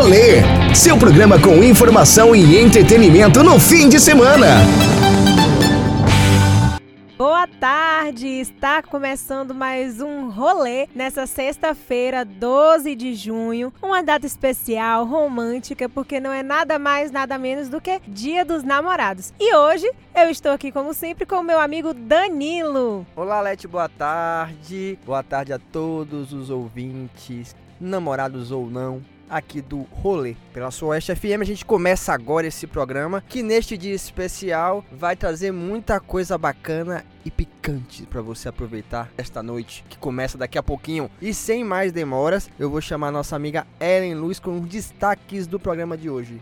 Rolê, seu programa com informação e entretenimento no fim de semana. Boa tarde! Está começando mais um rolê nessa sexta-feira, 12 de junho. Uma data especial, romântica, porque não é nada mais, nada menos do que Dia dos Namorados. E hoje eu estou aqui, como sempre, com o meu amigo Danilo. Olá, Lete, boa tarde. Boa tarde a todos os ouvintes, namorados ou não aqui do Rolê. Pela sua Oeste FM, a gente começa agora esse programa que neste dia especial vai trazer muita coisa bacana e picante para você aproveitar esta noite que começa daqui a pouquinho. E sem mais demoras, eu vou chamar nossa amiga Ellen Luz com os destaques do programa de hoje.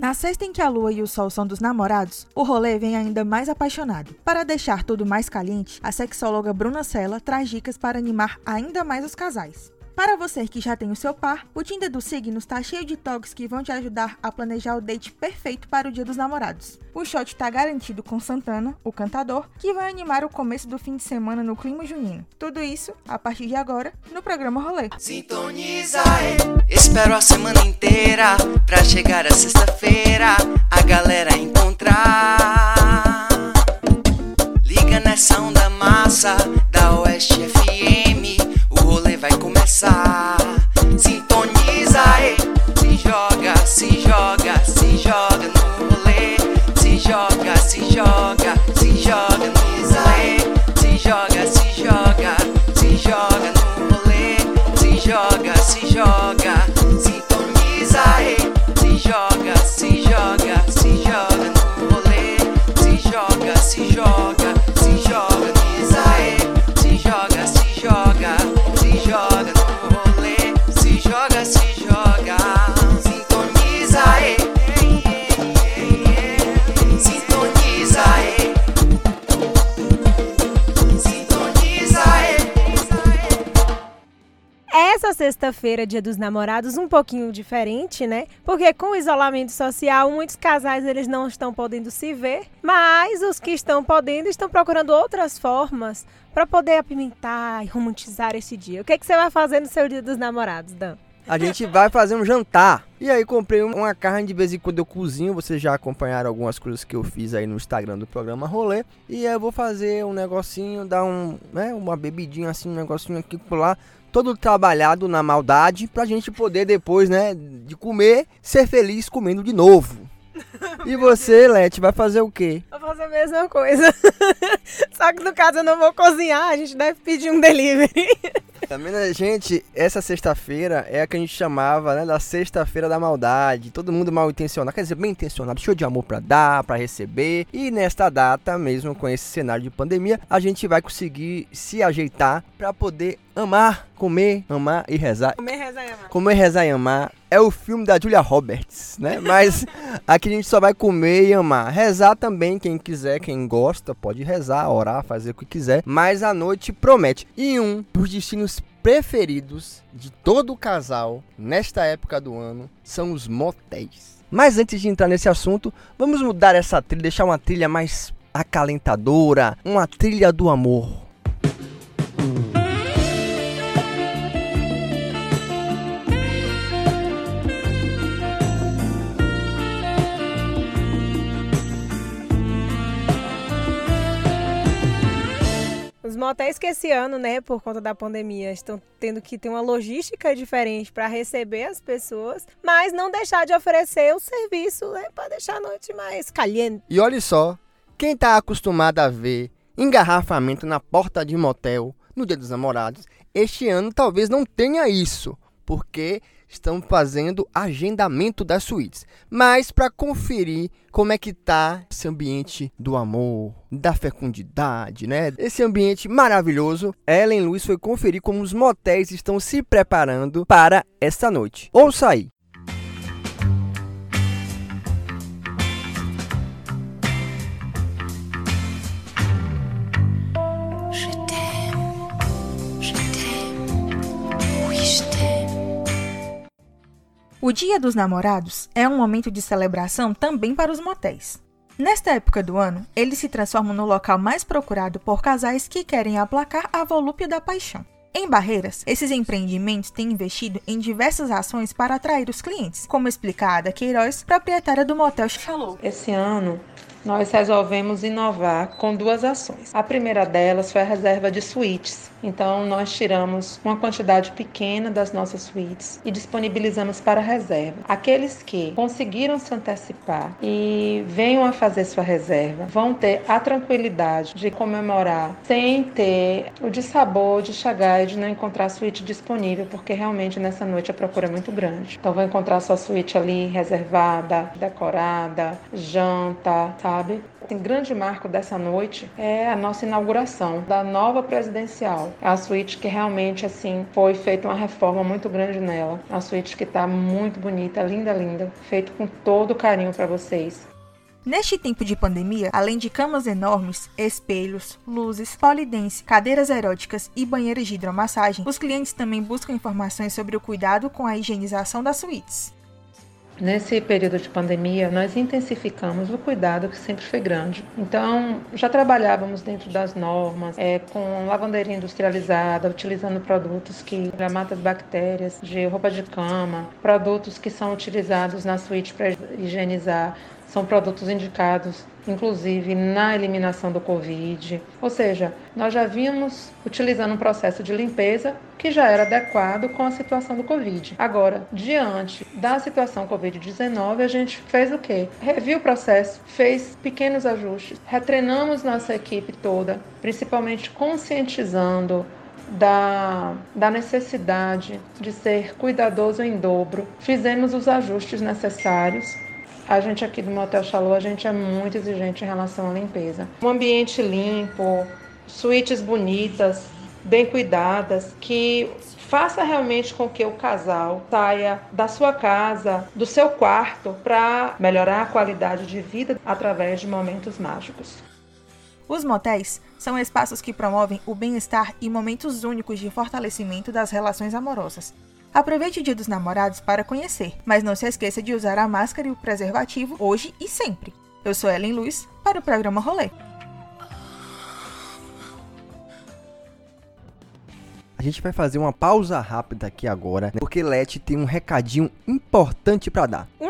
Na sexta em que a lua e o sol são dos namorados, o rolê vem ainda mais apaixonado. Para deixar tudo mais caliente, a sexóloga Bruna Sella traz dicas para animar ainda mais os casais. Para você que já tem o seu par, o Tinder dos signos tá cheio de toques que vão te ajudar a planejar o date perfeito para o Dia dos Namorados. O shot tá garantido com Santana, o cantador, que vai animar o começo do fim de semana no clima junino. Tudo isso a partir de agora no programa Rolê. Sintoniza, espero a semana inteira pra chegar a sexta-feira a galera encontrar. Liga nessa onda massa da Oeste FM começar. Sintoniza, e se joga, se joga, se joga no rolê. Se joga, se joga, Essa sexta-feira, dia dos namorados, um pouquinho diferente, né? Porque com o isolamento social, muitos casais eles não estão podendo se ver, mas os que estão podendo estão procurando outras formas para poder apimentar e romantizar esse dia. O que, é que você vai fazer no seu dia dos namorados, Dan? A gente vai fazer um jantar. E aí comprei uma carne de vez em quando eu cozinho. Vocês já acompanharam algumas coisas que eu fiz aí no Instagram do programa Rolê. E aí eu vou fazer um negocinho, dar um, né, uma bebidinha assim, um negocinho aqui por lá. Todo trabalhado na maldade pra gente poder depois, né, de comer, ser feliz comendo de novo. E você, Leti, vai fazer o quê? Vou fazer a mesma coisa. Só que no caso eu não vou cozinhar, a gente deve pedir um delivery. Também, né, gente, essa sexta-feira é a que a gente chamava, né, da sexta-feira da maldade. Todo mundo mal intencionado, quer dizer, bem intencionado, cheio de amor para dar, para receber. E nesta data, mesmo com esse cenário de pandemia, a gente vai conseguir se ajeitar para poder amar, comer, amar e rezar. Comer, rezar e amar. Comer, rezar e amar é o filme da Julia Roberts, né? Mas aqui a gente só vai comer e amar. Rezar também, quem quiser, quem gosta, pode rezar, orar, fazer o que quiser. Mas a noite promete. E um dos destinos preferidos de todo o casal nesta época do ano são os motéis. Mas antes de entrar nesse assunto, vamos mudar essa trilha, deixar uma trilha mais acalentadora, uma trilha do amor. Motéis que ano, né, por conta da pandemia, estão tendo que ter uma logística diferente para receber as pessoas, mas não deixar de oferecer o serviço, né, para deixar a noite mais caliente. E olha só, quem está acostumado a ver engarrafamento na porta de motel no Dia dos Namorados, este ano talvez não tenha isso, porque estão fazendo agendamento das suítes. Mas para conferir como é que tá esse ambiente do amor, da fecundidade, né? Esse ambiente maravilhoso, Ellen Luiz foi conferir como os motéis estão se preparando para esta noite. Ouça aí. O Dia dos Namorados é um momento de celebração também para os motéis. Nesta época do ano, eles se transformam no local mais procurado por casais que querem aplacar a volúpia da paixão. Em Barreiras, esses empreendimentos têm investido em diversas ações para atrair os clientes, como explicada Queiroz, proprietária do motel Chalou. Esse ano, nós resolvemos inovar com duas ações. A primeira delas foi a reserva de suítes. Então, nós tiramos uma quantidade pequena das nossas suítes e disponibilizamos para reserva. Aqueles que conseguiram se antecipar e venham a fazer sua reserva vão ter a tranquilidade de comemorar sem ter o dissabor de chegar e de não encontrar a suíte disponível, porque realmente nessa noite a procura é muito grande. Então, vão encontrar sua suíte ali reservada, decorada, janta, sabe? O grande marco dessa noite é a nossa inauguração da nova presidencial. É a suíte que realmente assim foi feita uma reforma muito grande nela. A suíte que está muito bonita, linda, linda, feito com todo carinho para vocês. Neste tempo de pandemia, além de camas enormes, espelhos, luzes, polidense, cadeiras eróticas e banheiras de hidromassagem, os clientes também buscam informações sobre o cuidado com a higienização das suítes. Nesse período de pandemia, nós intensificamos o cuidado que sempre foi grande. Então, já trabalhávamos dentro das normas, é, com lavanderia industrializada, utilizando produtos que matam as bactérias, de roupa de cama, produtos que são utilizados na suíte para higienizar, são produtos indicados, inclusive na eliminação do Covid. Ou seja, nós já vínhamos utilizando um processo de limpeza que já era adequado com a situação do Covid. Agora, diante da situação Covid-19, a gente fez o quê? Reviu o processo, fez pequenos ajustes, retreinamos nossa equipe toda, principalmente conscientizando da, da necessidade de ser cuidadoso em dobro. Fizemos os ajustes necessários a gente aqui do Motel Chalou, a gente é muito exigente em relação à limpeza. Um ambiente limpo, suítes bonitas, bem cuidadas, que faça realmente com que o casal saia da sua casa, do seu quarto, para melhorar a qualidade de vida através de momentos mágicos. Os motéis são espaços que promovem o bem-estar e momentos únicos de fortalecimento das relações amorosas. Aproveite o Dia dos Namorados para conhecer, mas não se esqueça de usar a máscara e o preservativo hoje e sempre. Eu sou Ellen Luz para o programa Rolê. A gente vai fazer uma pausa rápida aqui agora, né? porque Leti tem um recadinho importante para dar. Uma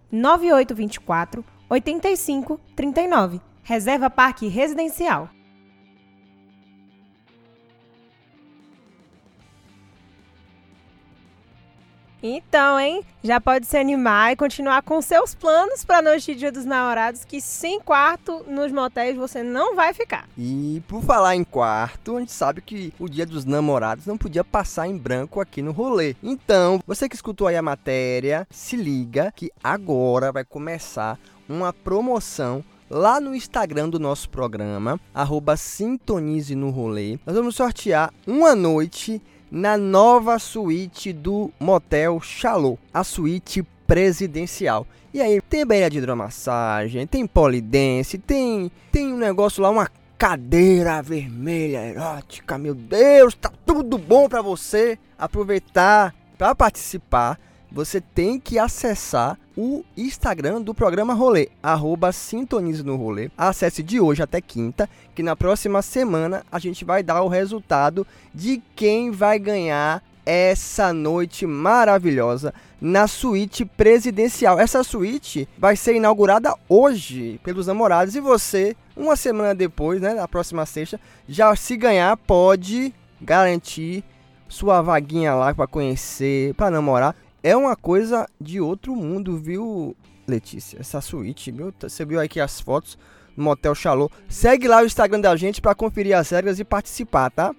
99824 8539. Reserva Parque Residencial. Então, hein? Já pode se animar e continuar com seus planos para a noite de Dia dos Namorados, que sem quarto nos motéis você não vai ficar. E por falar em quarto, a gente sabe que o Dia dos Namorados não podia passar em branco aqui no rolê. Então, você que escutou aí a matéria, se liga que agora vai começar uma promoção lá no Instagram do nosso programa, arroba Sintonize no Rolê. Nós vamos sortear uma noite na nova suíte do Motel Chalot, a suíte presidencial. E aí tem banheira de hidromassagem, tem polidense, tem tem um negócio lá, uma cadeira vermelha erótica. Meu Deus, tá tudo bom para você aproveitar para participar você tem que acessar o Instagram do programa Rolê, arroba Sintonize no Rolê. Acesse de hoje até quinta, que na próxima semana a gente vai dar o resultado de quem vai ganhar essa noite maravilhosa na suíte presidencial. Essa suíte vai ser inaugurada hoje pelos namorados e você, uma semana depois, né, na próxima sexta, já se ganhar pode garantir sua vaguinha lá para conhecer, para namorar é uma coisa de outro mundo, viu, Letícia? Essa suíte, viu? Você viu aqui as fotos no Motel Chalot. Segue lá o Instagram da gente para conferir as regras e participar, tá?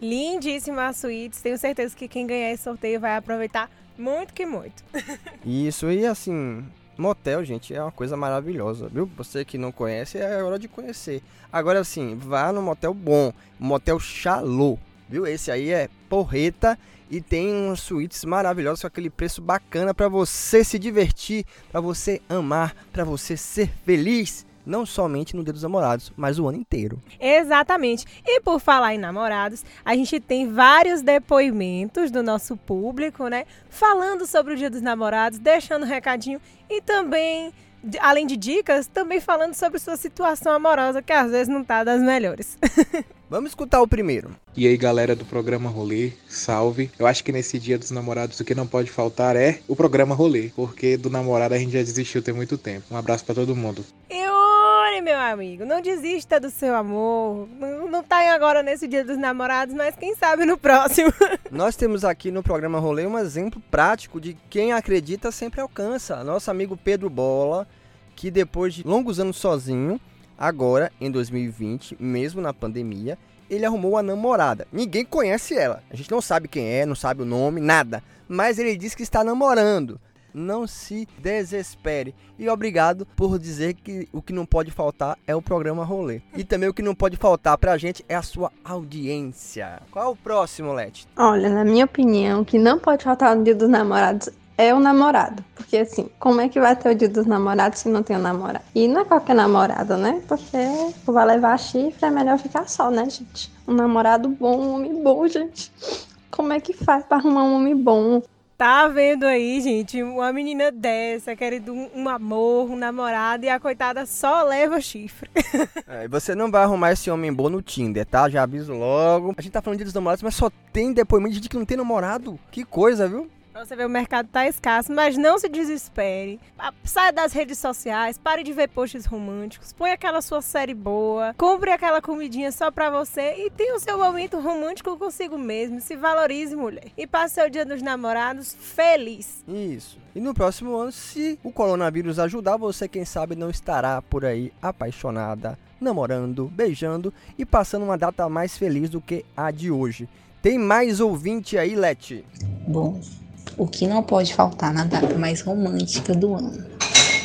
Lindíssima a suíte. Tenho certeza que quem ganhar esse sorteio vai aproveitar muito que muito. Isso, e assim, motel, gente, é uma coisa maravilhosa, viu? Você que não conhece, é hora de conhecer. Agora, assim, vá no motel bom, motel Chalot, viu? Esse aí é porreta e tem umas suítes maravilhosas com aquele preço bacana para você se divertir, para você amar, para você ser feliz não somente no Dia dos Namorados, mas o ano inteiro. Exatamente. E por falar em namorados, a gente tem vários depoimentos do nosso público, né? Falando sobre o Dia dos Namorados, deixando um recadinho e também além de dicas, também falando sobre sua situação amorosa, que às vezes não tá das melhores. Vamos escutar o primeiro. E aí, galera do programa Rolê, salve. Eu acho que nesse dia dos namorados o que não pode faltar é o programa Rolê, porque do namorado a gente já desistiu tem muito tempo. Um abraço para todo mundo. Yuri, meu amigo, não desista do seu amor. Não, não tá agora nesse dia dos namorados, mas quem sabe no próximo. Nós temos aqui no programa Rolê um exemplo prático de quem acredita sempre alcança. Nosso amigo Pedro Bola, que depois de longos anos sozinho, Agora, em 2020, mesmo na pandemia, ele arrumou uma namorada. Ninguém conhece ela. A gente não sabe quem é, não sabe o nome, nada. Mas ele diz que está namorando. Não se desespere. E obrigado por dizer que o que não pode faltar é o programa Rolê. E também o que não pode faltar pra gente é a sua audiência. Qual é o próximo, Leti? Olha, na minha opinião, o que não pode faltar no dia dos namorados é o namorado. Porque assim, como é que vai ter o dia dos namorados se não tem o um namorado? E não é qualquer namorado, né? Porque vai levar chifre, é melhor ficar só, né, gente? Um namorado bom, um homem bom, gente. Como é que faz para arrumar um homem bom? Tá vendo aí, gente, uma menina dessa querendo um, um amor, um namorado e a coitada só leva chifre. É, você não vai arrumar esse homem bom no Tinder, tá? Já aviso logo. A gente tá falando de dos namorados, mas só tem depoimento de que não tem namorado. Que coisa, viu? Você vê, o mercado tá escasso, mas não se desespere. Saia das redes sociais, pare de ver posts românticos, põe aquela sua série boa, compre aquela comidinha só pra você e tenha o seu momento romântico consigo mesmo. Se valorize, mulher. E passe o dia dos namorados feliz. Isso. E no próximo ano, se o coronavírus ajudar, você, quem sabe, não estará por aí apaixonada, namorando, beijando e passando uma data mais feliz do que a de hoje. Tem mais ouvinte aí, Leti? Bom, o que não pode faltar na data mais romântica do ano.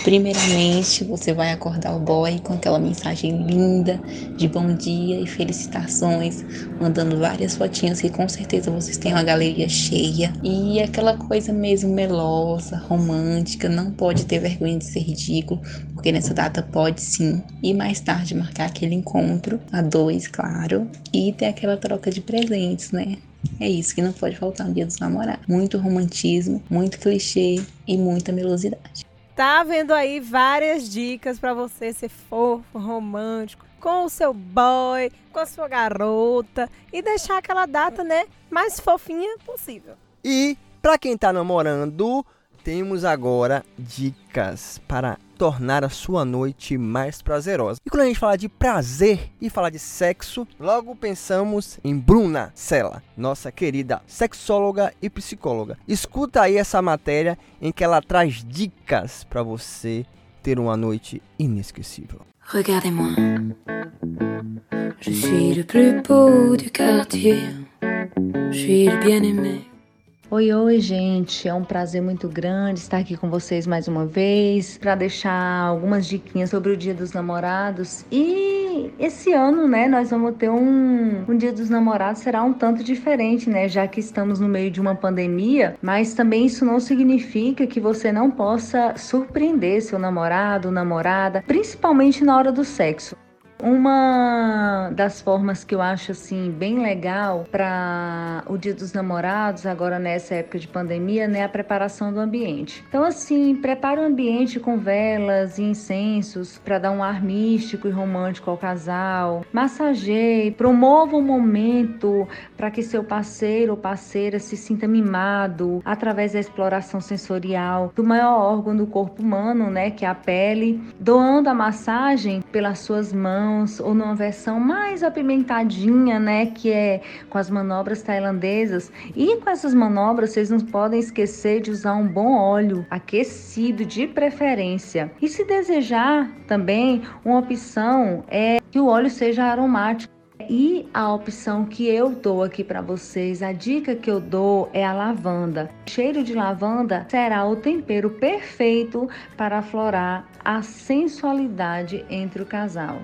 Primeiramente, você vai acordar o boy com aquela mensagem linda de bom dia e felicitações, mandando várias fotinhas que com certeza vocês têm uma galeria cheia. E aquela coisa mesmo melosa, romântica, não pode ter vergonha de ser ridículo, porque nessa data pode sim. E mais tarde marcar aquele encontro, a dois, claro, e ter aquela troca de presentes, né? É isso que não pode faltar no dia dos namorados. Muito romantismo, muito clichê e muita melosidade. Tá vendo aí várias dicas para você ser fofo, romântico, com o seu boy, com a sua garota e deixar aquela data, né, mais fofinha possível. E para quem tá namorando, temos agora dicas para tornar a sua noite mais prazerosa. E quando a gente fala de prazer e falar de sexo, logo pensamos em Bruna Sela, nossa querida sexóloga e psicóloga. Escuta aí essa matéria em que ela traz dicas para você ter uma noite inesquecível. Regardez-moi. Je suis le plus beau du quartier. Je suis le bien-aimé. Oi, oi, gente. É um prazer muito grande estar aqui com vocês mais uma vez para deixar algumas diquinhas sobre o Dia dos Namorados. E esse ano, né, nós vamos ter um, um Dia dos Namorados será um tanto diferente, né, já que estamos no meio de uma pandemia, mas também isso não significa que você não possa surpreender seu namorado, namorada, principalmente na hora do sexo. Uma das formas que eu acho assim bem legal para o Dia dos Namorados, agora nessa época de pandemia, né, a preparação do ambiente. Então assim, prepare o ambiente com velas e incensos para dar um ar místico e romântico ao casal. Massageie, promova um momento para que seu parceiro ou parceira se sinta mimado através da exploração sensorial do maior órgão do corpo humano, né, que é a pele, doando a massagem pelas suas mãos mãos ou numa versão mais apimentadinha, né, que é com as manobras tailandesas. E com essas manobras, vocês não podem esquecer de usar um bom óleo aquecido de preferência. E se desejar também, uma opção é que o óleo seja aromático. E a opção que eu dou aqui para vocês, a dica que eu dou é a lavanda. O cheiro de lavanda será o tempero perfeito para aflorar a sensualidade entre o casal.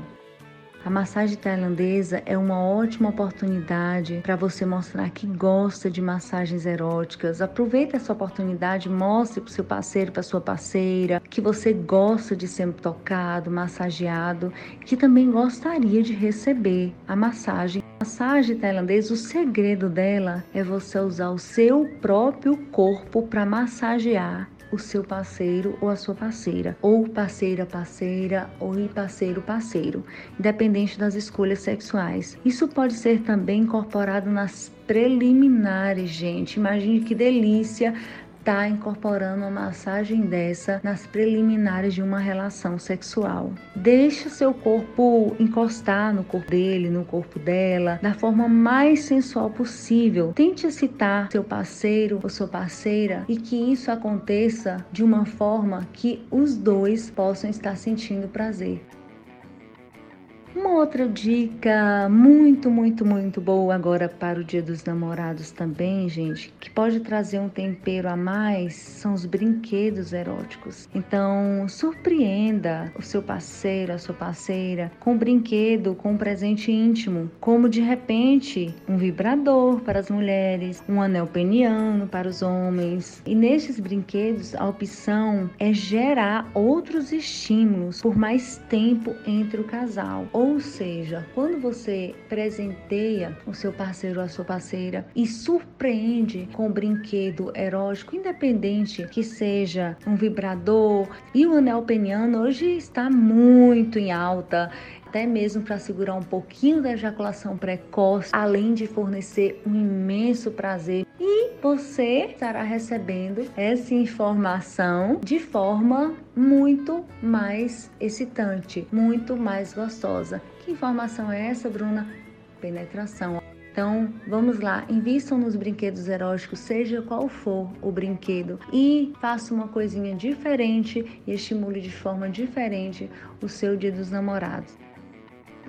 A massagem tailandesa é uma ótima oportunidade para você mostrar que gosta de massagens eróticas. Aproveite essa oportunidade, mostre para o seu parceiro, para sua parceira, que você gosta de ser tocado, massageado, que também gostaria de receber a massagem. A massagem tailandesa, o segredo dela é você usar o seu próprio corpo para massagear o seu parceiro ou a sua parceira, ou parceira parceira ou parceiro parceiro, independente das escolhas sexuais. Isso pode ser também incorporado nas preliminares, gente. Imagine que delícia está incorporando uma massagem dessa nas preliminares de uma relação sexual. Deixa seu corpo encostar no corpo dele, no corpo dela, da forma mais sensual possível. Tente excitar seu parceiro ou sua parceira e que isso aconteça de uma forma que os dois possam estar sentindo prazer. Uma outra dica muito, muito, muito boa agora para o Dia dos Namorados também, gente, que pode trazer um tempero a mais, são os brinquedos eróticos. Então, surpreenda o seu parceiro, a sua parceira com um brinquedo, com um presente íntimo, como de repente um vibrador para as mulheres, um anel peniano para os homens. E nesses brinquedos, a opção é gerar outros estímulos por mais tempo entre o casal ou seja, quando você presenteia o seu parceiro ou a sua parceira e surpreende com um brinquedo erótico, independente que seja um vibrador e o anel peniano hoje está muito em alta até mesmo para segurar um pouquinho da ejaculação precoce, além de fornecer um imenso prazer. E você estará recebendo essa informação de forma muito mais excitante, muito mais gostosa. Que informação é essa, Bruna? Penetração. Então, vamos lá, invistam nos brinquedos eróticos, seja qual for o brinquedo, e faça uma coisinha diferente e estimule de forma diferente o seu Dia dos Namorados.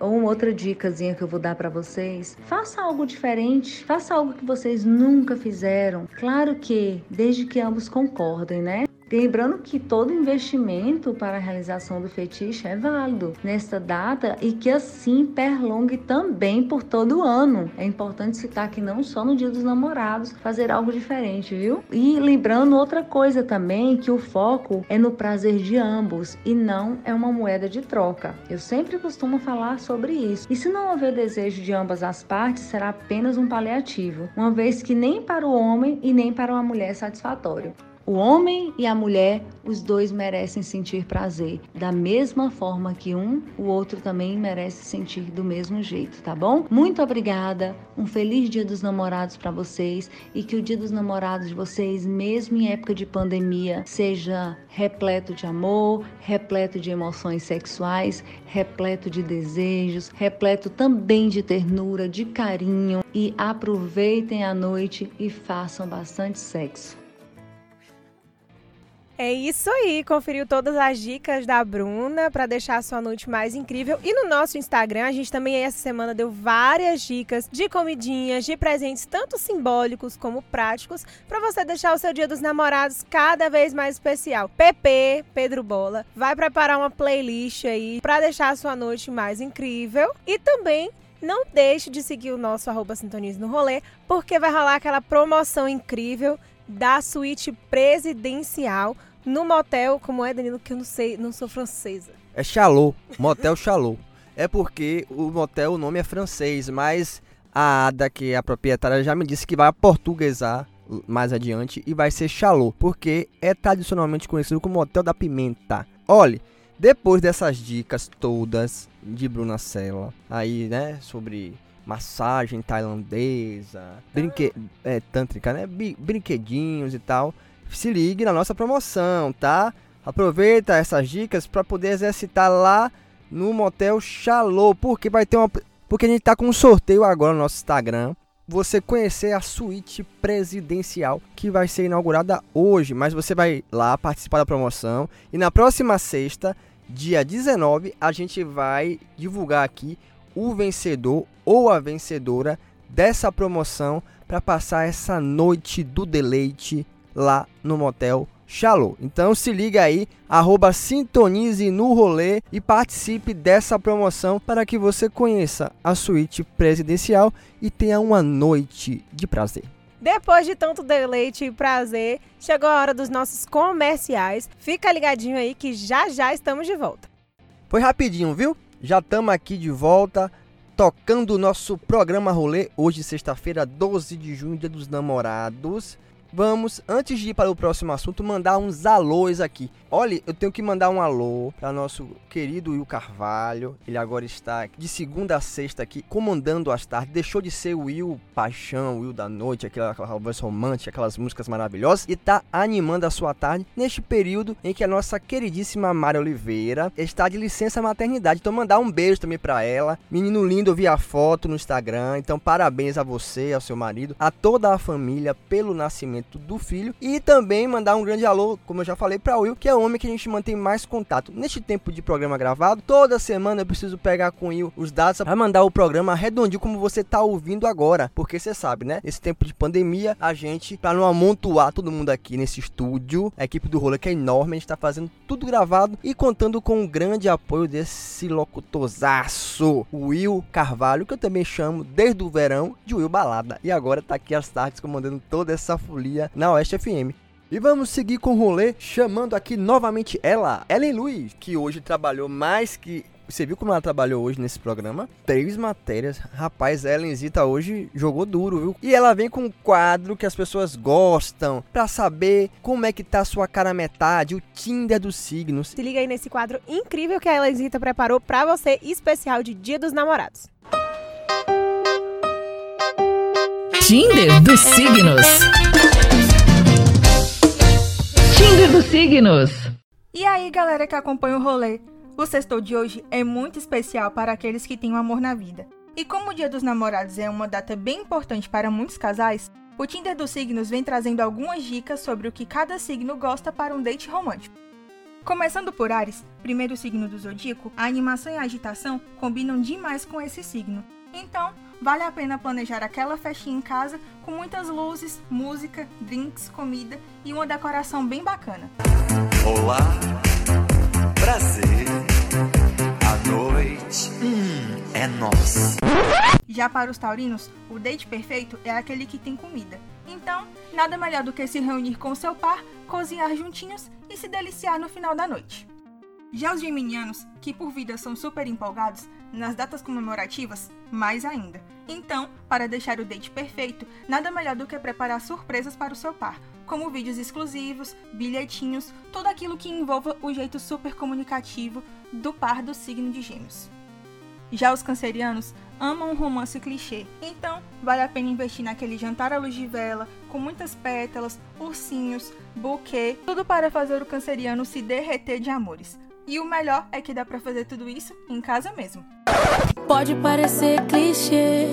Ou uma outra dicasinha que eu vou dar para vocês, faça algo diferente, faça algo que vocês nunca fizeram. Claro que desde que ambos concordem, né? Lembrando que todo investimento para a realização do fetiche é válido nesta data e que assim perlongue também por todo o ano. É importante citar que não só no Dia dos Namorados fazer algo diferente, viu? E lembrando outra coisa também, que o foco é no prazer de ambos e não é uma moeda de troca. Eu sempre costumo falar sobre isso. E se não houver desejo de ambas as partes, será apenas um paliativo, uma vez que nem para o homem e nem para uma mulher é satisfatório. O homem e a mulher, os dois merecem sentir prazer. Da mesma forma que um, o outro também merece sentir do mesmo jeito, tá bom? Muito obrigada. Um feliz Dia dos Namorados para vocês e que o Dia dos Namorados de vocês, mesmo em época de pandemia, seja repleto de amor, repleto de emoções sexuais, repleto de desejos, repleto também de ternura, de carinho e aproveitem a noite e façam bastante sexo. É isso aí, conferiu todas as dicas da Bruna para deixar a sua noite mais incrível. E no nosso Instagram, a gente também essa semana deu várias dicas de comidinhas, de presentes tanto simbólicos como práticos, para você deixar o seu Dia dos Namorados cada vez mais especial. PP, Pedro Bola, vai preparar uma playlist aí para deixar a sua noite mais incrível e também não deixe de seguir o nosso arroba no Rolê, porque vai rolar aquela promoção incrível da suíte presidencial no motel, como é, Danilo, que eu não sei, não sou francesa. É Chalot, motel Chalot. É porque o motel, o nome é francês, mas a Ada, que é a proprietária, já me disse que vai portuguesar mais adiante e vai ser Chalot, porque é tradicionalmente conhecido como Motel da Pimenta. Olhe, depois dessas dicas todas de Bruna Sela, aí, né, sobre massagem tailandesa, brinque é, tântrica, né? Brinquedinhos e tal. Se ligue na nossa promoção, tá? Aproveita essas dicas para poder exercitar lá no motel Chalô, porque vai ter uma porque a gente tá com um sorteio agora no nosso Instagram. Você conhecer a suíte presidencial que vai ser inaugurada hoje, mas você vai lá participar da promoção e na próxima sexta, dia 19, a gente vai divulgar aqui o vencedor ou a vencedora dessa promoção para passar essa noite do deleite lá no motel Shalom. Então se liga aí, arroba sintonize no rolê e participe dessa promoção para que você conheça a suíte presidencial e tenha uma noite de prazer. Depois de tanto deleite e prazer, chegou a hora dos nossos comerciais. Fica ligadinho aí que já já estamos de volta. Foi rapidinho, viu? Já estamos aqui de volta, tocando o nosso programa rolê. Hoje, sexta-feira, 12 de junho, dia dos namorados. Vamos, antes de ir para o próximo assunto, mandar uns alôs aqui. Olha, eu tenho que mandar um alô para nosso querido Will Carvalho. Ele agora está de segunda a sexta aqui, comandando as tardes. Deixou de ser o Will Paixão, Will da Noite, aquela, aquela voz romântica, aquelas músicas maravilhosas. E está animando a sua tarde neste período em que a nossa queridíssima Mari Oliveira está de licença maternidade. Então, mandar um beijo também para ela. Menino lindo, eu vi a foto no Instagram. Então, parabéns a você, ao seu marido, a toda a família pelo nascimento do filho. E também mandar um grande alô, como eu já falei, para Will, que é o homem que a gente mantém mais contato. Neste tempo de programa gravado, toda semana eu preciso pegar com o Will os dados para mandar o programa redondinho como você tá ouvindo agora. Porque você sabe, né? Esse tempo de pandemia, a gente, para não amontoar todo mundo aqui nesse estúdio, a equipe do Roller que é enorme, a gente tá fazendo tudo gravado e contando com o grande apoio desse locutorzaço, Will Carvalho, que eu também chamo desde o verão de Will Balada. E agora tá aqui às tardes comandando toda essa folia na Oeste FM. E vamos seguir com o rolê, chamando aqui novamente ela, Ellen Luiz, que hoje trabalhou mais que. Você viu como ela trabalhou hoje nesse programa? Três matérias. Rapaz, a Ellenzita hoje jogou duro, viu? E ela vem com um quadro que as pessoas gostam para saber como é que tá a sua cara metade, o Tinder dos signos. Se liga aí nesse quadro incrível que a Ellenzita preparou para você, especial de Dia dos Namorados. Tinder dos signos. Tinder dos signos. E aí, galera que acompanha o rolê? O sextou de hoje é muito especial para aqueles que têm um amor na vida. E como o Dia dos Namorados é uma data bem importante para muitos casais, o Tinder dos signos vem trazendo algumas dicas sobre o que cada signo gosta para um date romântico. Começando por Ares, primeiro signo do zodíaco, a animação e a agitação combinam demais com esse signo. Então, vale a pena planejar aquela festinha em casa com muitas luzes, música, drinks, comida e uma decoração bem bacana. Olá, prazer, a noite, hum, é nossa. Já para os taurinos, o date perfeito é aquele que tem comida. Então, nada melhor do que se reunir com seu par, cozinhar juntinhos e se deliciar no final da noite. Já os geminianos, que por vida são super empolgados, nas datas comemorativas, mais ainda. Então, para deixar o date perfeito, nada melhor do que preparar surpresas para o seu par, como vídeos exclusivos, bilhetinhos, tudo aquilo que envolva o jeito super comunicativo do par do signo de Gêmeos. Já os cancerianos amam um romance clichê, então vale a pena investir naquele jantar à luz de vela, com muitas pétalas, ursinhos, buquê, tudo para fazer o canceriano se derreter de amores. E o melhor é que dá para fazer tudo isso em casa mesmo. Pode parecer clichê,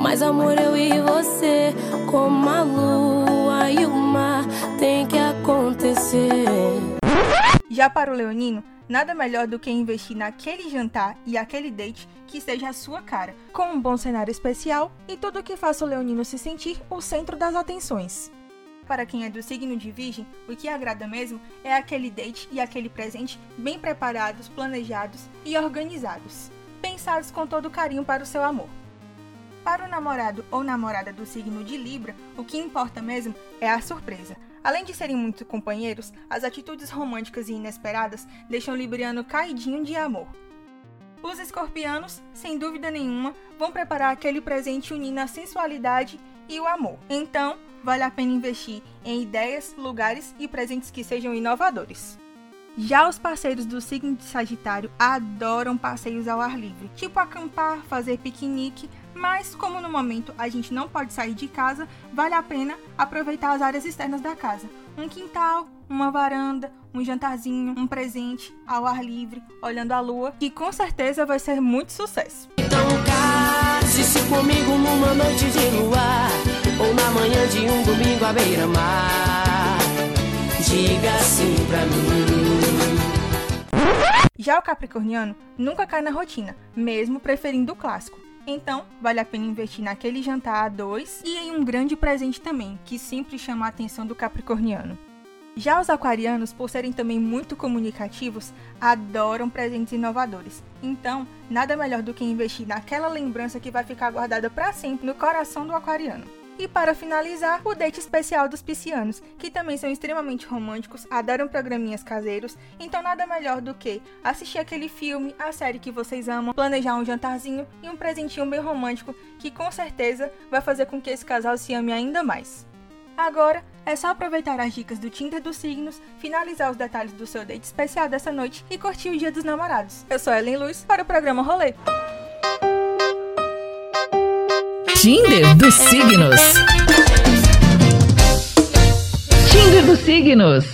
mas amor eu e você, como a lua e o mar, tem que acontecer. Já para o leonino, nada melhor do que investir naquele jantar e aquele date que seja a sua cara, com um bom cenário especial e tudo que faça o leonino se sentir o centro das atenções. Para quem é do signo de Virgem, o que agrada mesmo é aquele date e aquele presente bem preparados, planejados e organizados, pensados com todo carinho para o seu amor. Para o namorado ou namorada do signo de Libra, o que importa mesmo é a surpresa. Além de serem muito companheiros, as atitudes românticas e inesperadas deixam o Libriano caidinho de amor. Os escorpianos, sem dúvida nenhuma, vão preparar aquele presente unindo a sensualidade e o amor. Então, vale a pena investir em ideias, lugares e presentes que sejam inovadores. Já os parceiros do signo de Sagitário adoram passeios ao ar livre, tipo acampar, fazer piquenique, mas como no momento a gente não pode sair de casa, vale a pena aproveitar as áreas externas da casa. Um quintal, uma varanda, um jantarzinho, um presente ao ar livre, olhando a lua, que com certeza vai ser muito sucesso. Então case-se comigo numa noite de de um domingo à beira-mar. Diga sim pra mim. Já o capricorniano nunca cai na rotina, mesmo preferindo o clássico. Então, vale a pena investir naquele jantar a dois e em um grande presente também, que sempre chama a atenção do capricorniano. Já os aquarianos, por serem também muito comunicativos, adoram presentes inovadores. Então, nada melhor do que investir naquela lembrança que vai ficar guardada para sempre no coração do aquariano. E para finalizar, o date especial dos piscianos, que também são extremamente românticos, adoram programinhas caseiros, então nada melhor do que assistir aquele filme, a série que vocês amam, planejar um jantarzinho e um presentinho bem romântico que com certeza vai fazer com que esse casal se ame ainda mais. Agora é só aproveitar as dicas do Tinder dos signos, finalizar os detalhes do seu date especial dessa noite e curtir o Dia dos Namorados. Eu sou Ellen Luz para o programa Rolê. Tinder dos signos. Tinder dos signos.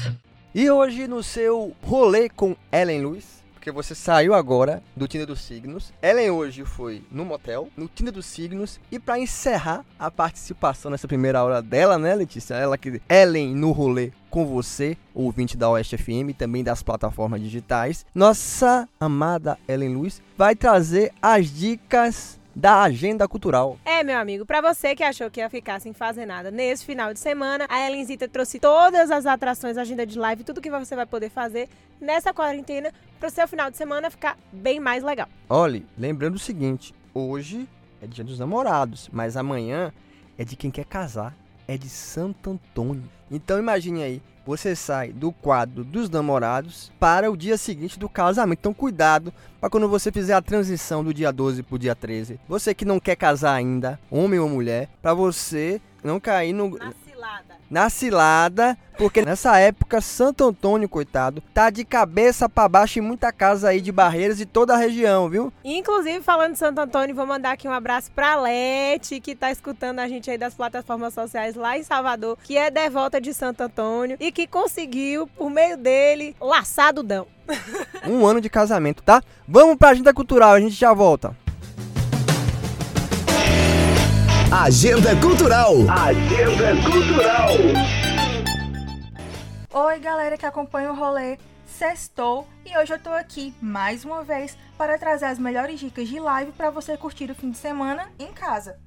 E hoje no seu rolê com Ellen Luz, porque você saiu agora do Tinder dos Signos. Ellen hoje foi no motel, no Tinder dos Signos, e para encerrar a participação nessa primeira hora dela, né, Letícia? Ela que Ellen no rolê com você, ouvinte da Oeste FM e também das plataformas digitais. Nossa amada Ellen Luz vai trazer as dicas da agenda cultural. É, meu amigo, para você que achou que ia ficar sem fazer nada nesse final de semana, a Elenzita trouxe todas as atrações, agenda de live, tudo que você vai poder fazer nessa quarentena para o seu final de semana ficar bem mais legal. Olhe, lembrando o seguinte, hoje é dia dos namorados, mas amanhã é de quem quer casar, é de Santo Antônio. Então imagine aí, você sai do quadro dos namorados para o dia seguinte do casamento. Então cuidado para quando você fizer a transição do dia 12 para o dia 13. Você que não quer casar ainda, homem ou mulher, para você não cair no Na cilada. na cilada, porque nessa época Santo Antônio, coitado, tá de cabeça para baixo em muita casa aí de Barreiras e toda a região, viu? Inclusive, falando de Santo Antônio, vou mandar aqui um abraço pra Lete, que tá escutando a gente aí das plataformas sociais lá em Salvador, que é devota de Santo Antônio e que conseguiu, por meio dele, laçar Dudão. Um ano de casamento, tá? Vamos pra agenda cultural, a gente já volta. Agenda Cultural. Agenda Cultural. Oi, galera que acompanha o rolê. Sextou e hoje eu tô aqui mais uma vez para trazer as melhores dicas de live para você curtir o fim de semana em casa.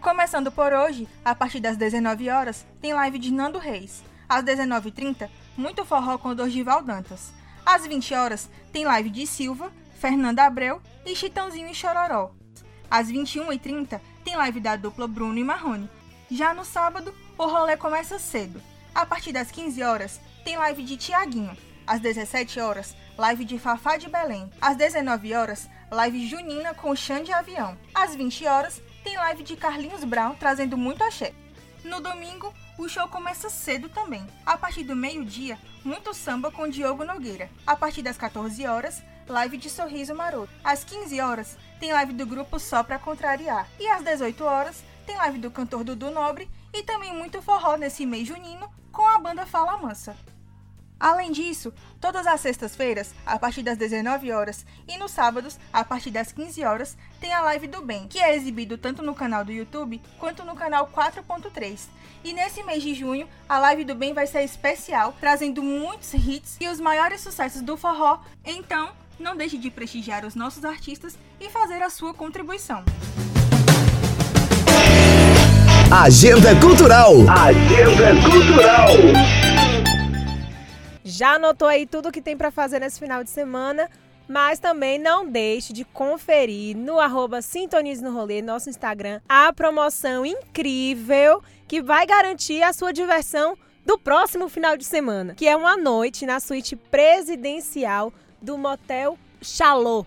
Começando por hoje, a partir das 19 horas, tem live de Nando Reis. Às 19h30, muito forró com Dorgival Dantas. Às 20 horas, tem live de Silva, Fernanda Abreu e Chitãozinho e Chororó. Às 21h30, tem live da dupla Bruno e Marrone. Já no sábado, o rolê começa cedo. A partir das 15 horas, tem live de Tiaguinho. Às 17 horas, live de Fafá de Belém. Às 19 horas, live junina com Xande de Avião. Às 20 horas, tem live de Carlinhos Brown trazendo muito axé. No domingo, o show começa cedo também. A partir do meio-dia, muito samba com Diogo Nogueira. A partir das 14 horas, live de Sorriso Maroto. Às 15 horas, tem live do grupo Só Pra Contrariar. E às 18 horas, tem live do cantor Dudu Nobre e também muito forró nesse mês junino com a banda Fala Mansa. Além disso, todas as sextas-feiras, a partir das 19 horas, e nos sábados, a partir das 15 horas, tem a Live do Bem, que é exibido tanto no canal do YouTube quanto no canal 4.3. E nesse mês de junho, a Live do Bem vai ser especial, trazendo muitos hits e os maiores sucessos do forró. Então, não deixe de prestigiar os nossos artistas e fazer a sua contribuição. Agenda Cultural. Agenda Cultural. Já anotou aí tudo que tem para fazer nesse final de semana? Mas também não deixe de conferir no arroba Sintonize no Rolê, nosso Instagram, a promoção incrível que vai garantir a sua diversão do próximo final de semana, que é uma noite na suíte presidencial do Motel Chalô.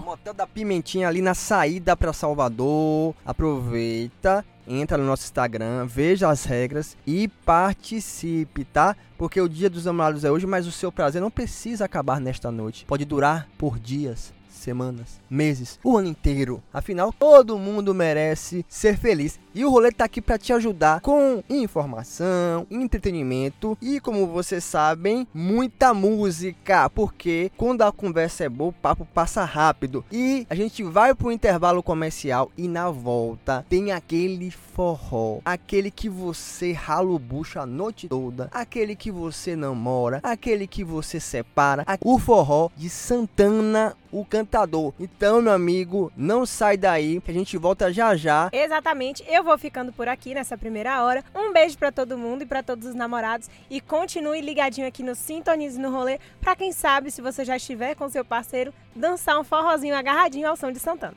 Motel da Pimentinha ali na saída para Salvador. Aproveita, entra no nosso Instagram, veja as regras e participe, tá? Porque o Dia dos Namorados é hoje, mas o seu prazer não precisa acabar nesta noite. Pode durar por dias, semanas, meses, o ano inteiro. Afinal, todo mundo merece ser feliz. E o rolê tá aqui para te ajudar com informação, entretenimento e, como vocês sabem, muita música. Porque quando a conversa é boa, o papo passa rápido. E a gente vai pro intervalo comercial e na volta tem aquele forró, aquele que você rala o bucho a noite toda, aquele que você namora, aquele que você separa, o forró de Santana o cantador. Então, meu amigo, não sai daí, que a gente volta já já. Exatamente, eu vou ficando por aqui nessa primeira hora. Um beijo para todo mundo e para todos os namorados e continue ligadinho aqui no Sintonize no Rolê, para quem sabe se você já estiver com seu parceiro, dançar um forrozinho agarradinho ao som de Santana.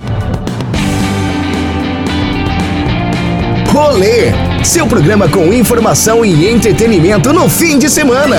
Rolê, seu programa com informação e entretenimento no fim de semana.